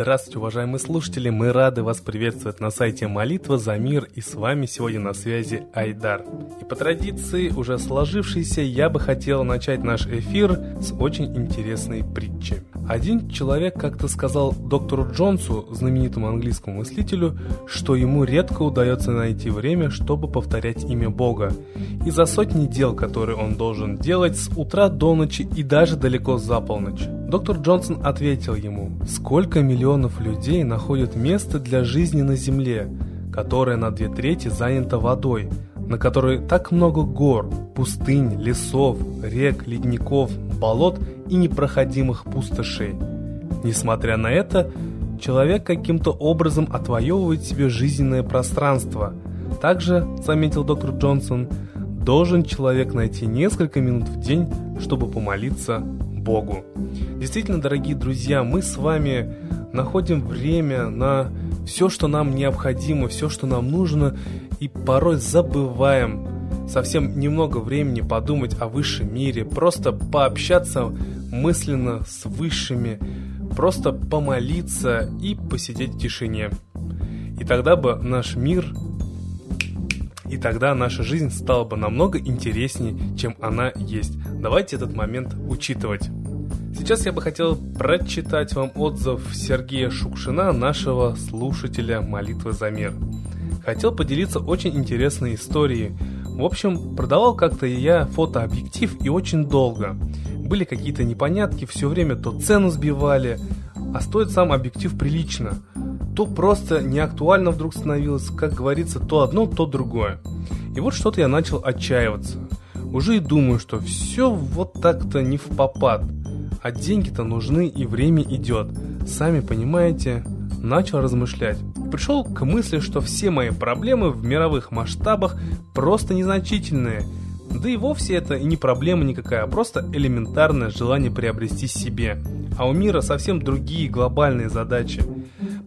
Здравствуйте, уважаемые слушатели! Мы рады вас приветствовать на сайте Молитва за мир и с вами сегодня на связи Айдар. И по традиции, уже сложившейся, я бы хотел начать наш эфир с очень интересной притчи. Один человек как-то сказал доктору Джонсу, знаменитому английскому мыслителю, что ему редко удается найти время, чтобы повторять имя Бога. И за сотни дел, которые он должен делать с утра до ночи и даже далеко за полночь. Доктор Джонсон ответил ему, сколько миллионов людей находят место для жизни на Земле, которая на две трети занята водой, на которой так много гор, пустынь, лесов, рек, ледников, болот и непроходимых пустошей. Несмотря на это, человек каким-то образом отвоевывает себе жизненное пространство. Также, заметил доктор Джонсон, должен человек найти несколько минут в день, чтобы помолиться Богу. Действительно, дорогие друзья, мы с вами находим время на все, что нам необходимо, все, что нам нужно, и порой забываем совсем немного времени подумать о высшем мире, просто пообщаться мысленно с высшими, просто помолиться и посидеть в тишине. И тогда бы наш мир, и тогда наша жизнь стала бы намного интереснее, чем она есть. Давайте этот момент учитывать. Сейчас я бы хотел прочитать вам отзыв Сергея Шукшина, нашего слушателя «Молитвы за мир». Хотел поделиться очень интересной историей. В общем, продавал как-то я фотообъектив и очень долго. Были какие-то непонятки, все время то цену сбивали, а стоит сам объектив прилично. То просто неактуально вдруг становилось, как говорится, то одно, то другое. И вот что-то я начал отчаиваться. Уже и думаю, что все вот так-то не в попад – а деньги-то нужны и время идет. Сами понимаете, начал размышлять. Пришел к мысли, что все мои проблемы в мировых масштабах просто незначительные. Да и вовсе это и не проблема никакая, а просто элементарное желание приобрести себе. А у мира совсем другие глобальные задачи.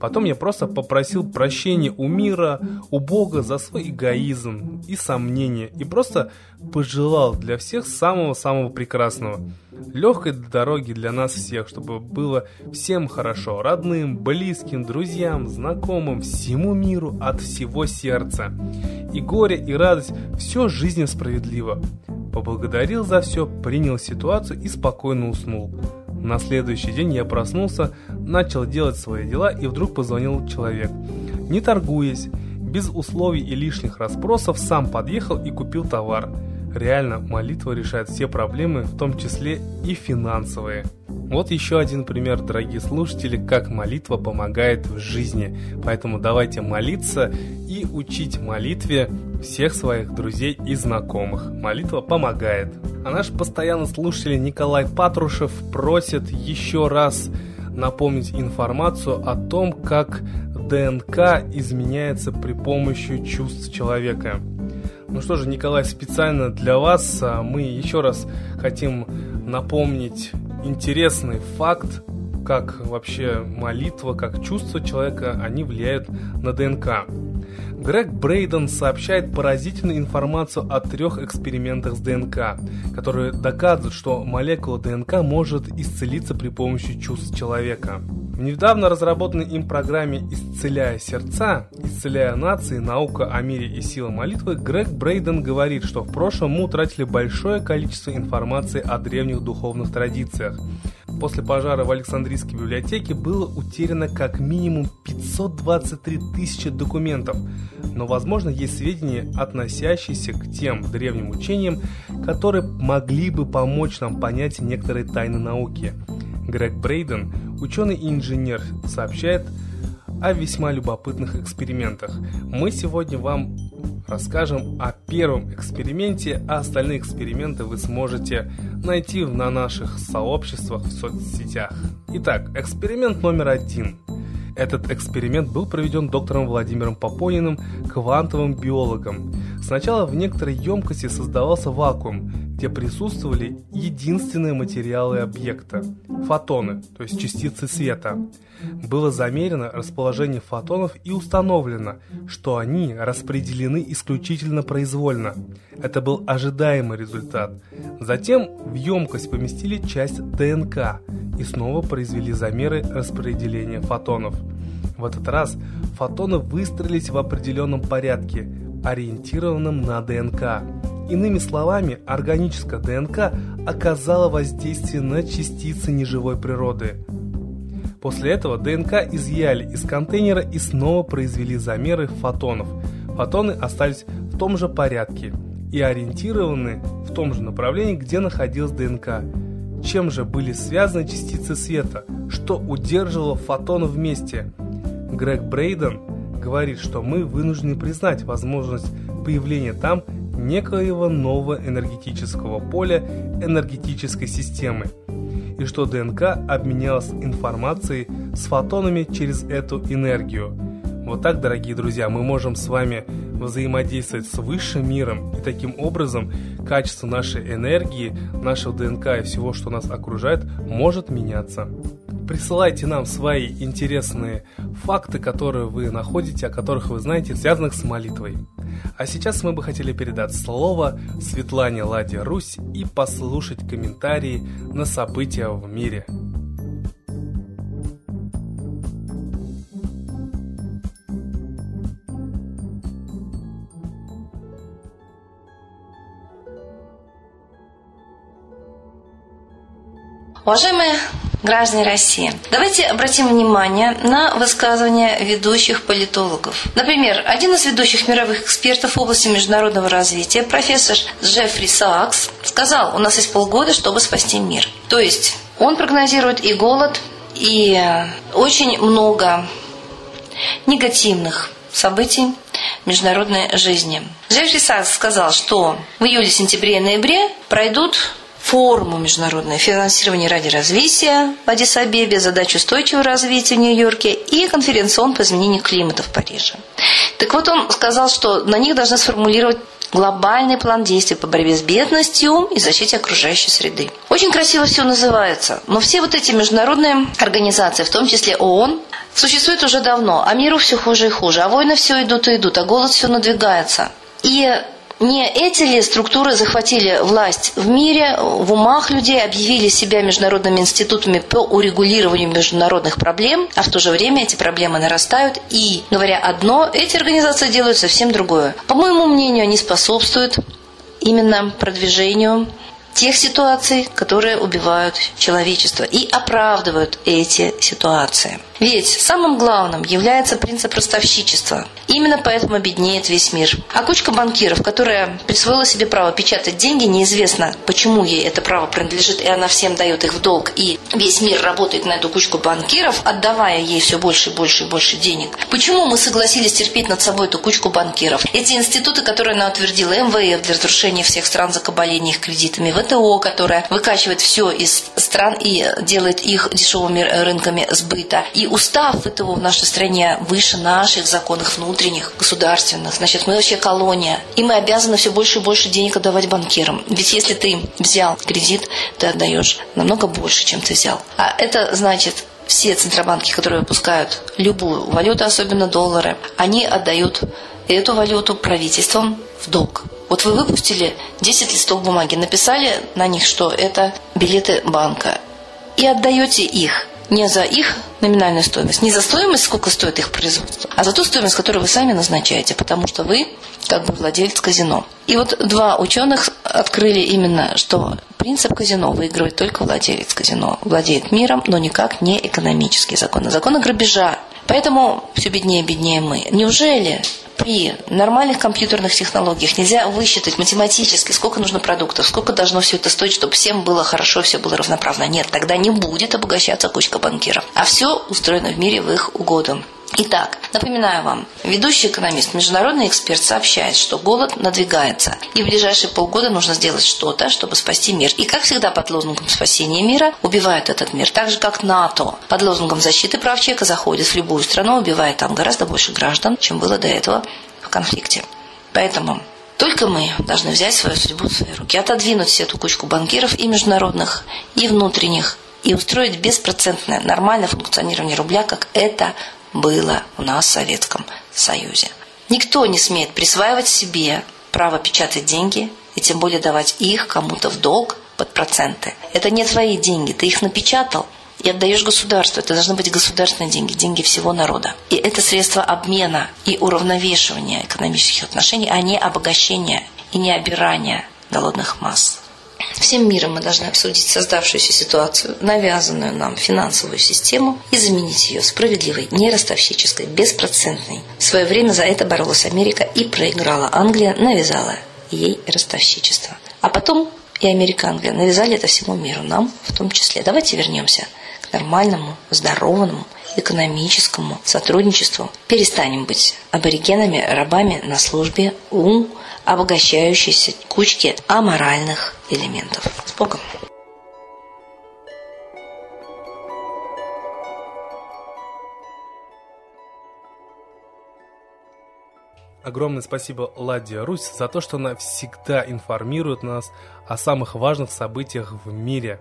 Потом я просто попросил прощения у мира, у Бога за свой эгоизм и сомнения. И просто пожелал для всех самого-самого прекрасного. Легкой дороги для нас всех, чтобы было всем хорошо. Родным, близким, друзьям, знакомым, всему миру от всего сердца. И горе, и радость, все жизненно справедливо. Поблагодарил за все, принял ситуацию и спокойно уснул. На следующий день я проснулся, начал делать свои дела и вдруг позвонил человек. Не торгуясь, без условий и лишних расспросов, сам подъехал и купил товар. Реально, молитва решает все проблемы, в том числе и финансовые. Вот еще один пример, дорогие слушатели, как молитва помогает в жизни. Поэтому давайте молиться и учить молитве всех своих друзей и знакомых. Молитва помогает. А наш постоянный слушатель Николай Патрушев просит еще раз напомнить информацию о том, как ДНК изменяется при помощи чувств человека. Ну что же, Николай, специально для вас а, мы еще раз хотим напомнить интересный факт, как вообще молитва, как чувства человека, они влияют на ДНК. Грег Брейден сообщает поразительную информацию о трех экспериментах с ДНК, которые доказывают, что молекула ДНК может исцелиться при помощи чувств человека. В недавно разработанной им программе «Исцеляя сердца», «Исцеляя нации. Наука о мире и сила молитвы» Грег Брейден говорит, что в прошлом мы утратили большое количество информации о древних духовных традициях. После пожара в Александрийской библиотеке было утеряно как минимум 523 тысячи документов, но, возможно, есть сведения, относящиеся к тем древним учениям, которые могли бы помочь нам понять некоторые тайны науки. Грег Брейден, ученый и инженер, сообщает о весьма любопытных экспериментах. Мы сегодня вам расскажем о первом эксперименте, а остальные эксперименты вы сможете найти на наших сообществах в соцсетях. Итак, эксперимент номер один. Этот эксперимент был проведен доктором Владимиром Попониным, квантовым биологом. Сначала в некоторой емкости создавался вакуум, где присутствовали единственные материалы объекта – фотоны, то есть частицы света. Было замерено расположение фотонов и установлено, что они распределены исключительно произвольно. Это был ожидаемый результат. Затем в емкость поместили часть ДНК и снова произвели замеры распределения фотонов. В этот раз фотоны выстроились в определенном порядке, ориентированном на ДНК. Иными словами, органическая ДНК оказала воздействие на частицы неживой природы. После этого ДНК изъяли из контейнера и снова произвели замеры фотонов. Фотоны остались в том же порядке и ориентированы в том же направлении, где находилась ДНК. Чем же были связаны частицы света? Что удерживало фотоны вместе? Грег Брейден говорит, что мы вынуждены признать возможность появления там некоего нового энергетического поля энергетической системы, и что ДНК обменялась информацией с фотонами через эту энергию. Вот так, дорогие друзья, мы можем с вами взаимодействовать с высшим миром, и таким образом качество нашей энергии, нашего ДНК и всего, что нас окружает, может меняться. Присылайте нам свои интересные факты, которые вы находите, о которых вы знаете, связанных с молитвой. А сейчас мы бы хотели передать слово Светлане Ладе Русь и послушать комментарии на события в мире. Уважаемые граждане России, давайте обратим внимание на высказывания ведущих политологов. Например, один из ведущих мировых экспертов в области международного развития, профессор Джеффри Сакс, сказал, у нас есть полгода, чтобы спасти мир. То есть он прогнозирует и голод, и очень много негативных событий международной жизни. Джеффри Сакс сказал, что в июле, сентябре и ноябре пройдут форуму международное финансирование ради развития в Адис-Абебе, задачу устойчивого развития в Нью-Йорке и конференцион по изменению климата в Париже. Так вот, он сказал, что на них должны сформулировать глобальный план действий по борьбе с бедностью и защите окружающей среды. Очень красиво все называется, но все вот эти международные организации, в том числе ООН, существуют уже давно, а миру все хуже и хуже, а войны все идут и идут, а голод все надвигается. И не эти ли структуры захватили власть в мире, в умах людей, объявили себя международными институтами по урегулированию международных проблем, а в то же время эти проблемы нарастают, и, говоря одно, эти организации делают совсем другое. По моему мнению, они способствуют именно продвижению тех ситуаций, которые убивают человечество и оправдывают эти ситуации. Ведь самым главным является принцип ростовщичества. Именно поэтому беднеет весь мир. А кучка банкиров, которая присвоила себе право печатать деньги, неизвестно, почему ей это право принадлежит, и она всем дает их в долг, и весь мир работает на эту кучку банкиров, отдавая ей все больше и больше и больше денег. Почему мы согласились терпеть над собой эту кучку банкиров? Эти институты, которые она утвердила, МВФ для разрушения всех стран закабаления их кредитами, ВТО, которая выкачивает все из стран и делает их дешевыми рынками сбыта, и устав ВТО в нашей стране выше наших законов внутренних, государственных. Значит, мы вообще колония. И мы обязаны все больше и больше денег отдавать банкирам. Ведь если ты взял кредит, ты отдаешь намного больше, чем ты взял. А это значит, все центробанки, которые выпускают любую валюту, особенно доллары, они отдают эту валюту правительством в долг. Вот вы выпустили 10 листов бумаги, написали на них, что это билеты банка, и отдаете их не за их номинальную стоимость, не за стоимость, сколько стоит их производство, а за ту стоимость, которую вы сами назначаете, потому что вы как бы владелец казино. И вот два ученых открыли именно, что принцип казино выигрывает только владелец казино. Владеет миром, но никак не экономические законы. Законы грабежа. Поэтому все беднее и беднее мы. Неужели при нормальных компьютерных технологиях нельзя высчитать математически, сколько нужно продуктов, сколько должно все это стоить, чтобы всем было хорошо, все было равноправно. Нет, тогда не будет обогащаться кучка банкиров. А все устроено в мире в их угоду. Итак, напоминаю вам, ведущий экономист, международный эксперт сообщает, что голод надвигается, и в ближайшие полгода нужно сделать что-то, чтобы спасти мир. И, как всегда, под лозунгом спасения мира убивают этот мир. Так же, как НАТО под лозунгом защиты прав человека заходит в любую страну, убивает там гораздо больше граждан, чем было до этого в конфликте. Поэтому только мы должны взять свою судьбу в свои руки, отодвинуть всю эту кучку банкиров и международных, и внутренних, и устроить беспроцентное нормальное функционирование рубля, как это было у нас в Советском Союзе. Никто не смеет присваивать себе право печатать деньги и тем более давать их кому-то в долг под проценты. Это не твои деньги, ты их напечатал, и отдаешь государству. Это должны быть государственные деньги, деньги всего народа. И это средство обмена и уравновешивания экономических отношений, а не обогащения и не обирания голодных масс. Всем миром мы должны обсудить создавшуюся ситуацию, навязанную нам финансовую систему и заменить ее справедливой, нерастовщической, беспроцентной. В свое время за это боролась Америка и проиграла. Англия навязала ей ростовщичество. А потом и Америка, Англия навязали это всему миру, нам в том числе. Давайте вернемся к нормальному, здоровому, экономическому сотрудничеству. Перестанем быть аборигенами, рабами на службе у обогащающейся кучки аморальных элементов. С Богом! Огромное спасибо Ладе Русь за то, что она всегда информирует нас о самых важных событиях в мире.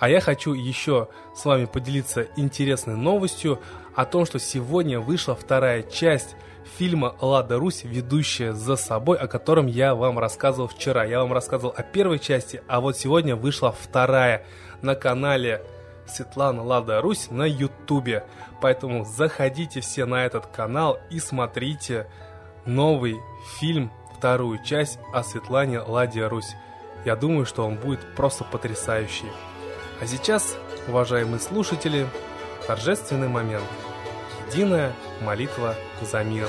А я хочу еще с вами поделиться интересной новостью о том, что сегодня вышла вторая часть фильма «Лада Русь», ведущая за собой, о котором я вам рассказывал вчера. Я вам рассказывал о первой части, а вот сегодня вышла вторая на канале Светлана Лада Русь на ютубе. Поэтому заходите все на этот канал и смотрите новый фильм, вторую часть о Светлане Ладе Русь. Я думаю, что он будет просто потрясающий. А сейчас, уважаемые слушатели, торжественный момент. Единая молитва за мир.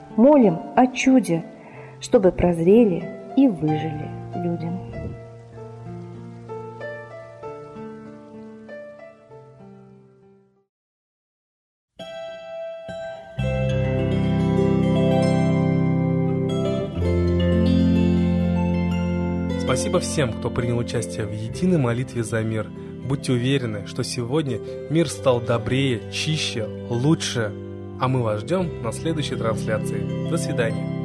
молим о чуде, чтобы прозрели и выжили людям. Спасибо всем, кто принял участие в единой молитве за мир. Будьте уверены, что сегодня мир стал добрее, чище, лучше, а мы вас ждем на следующей трансляции. До свидания.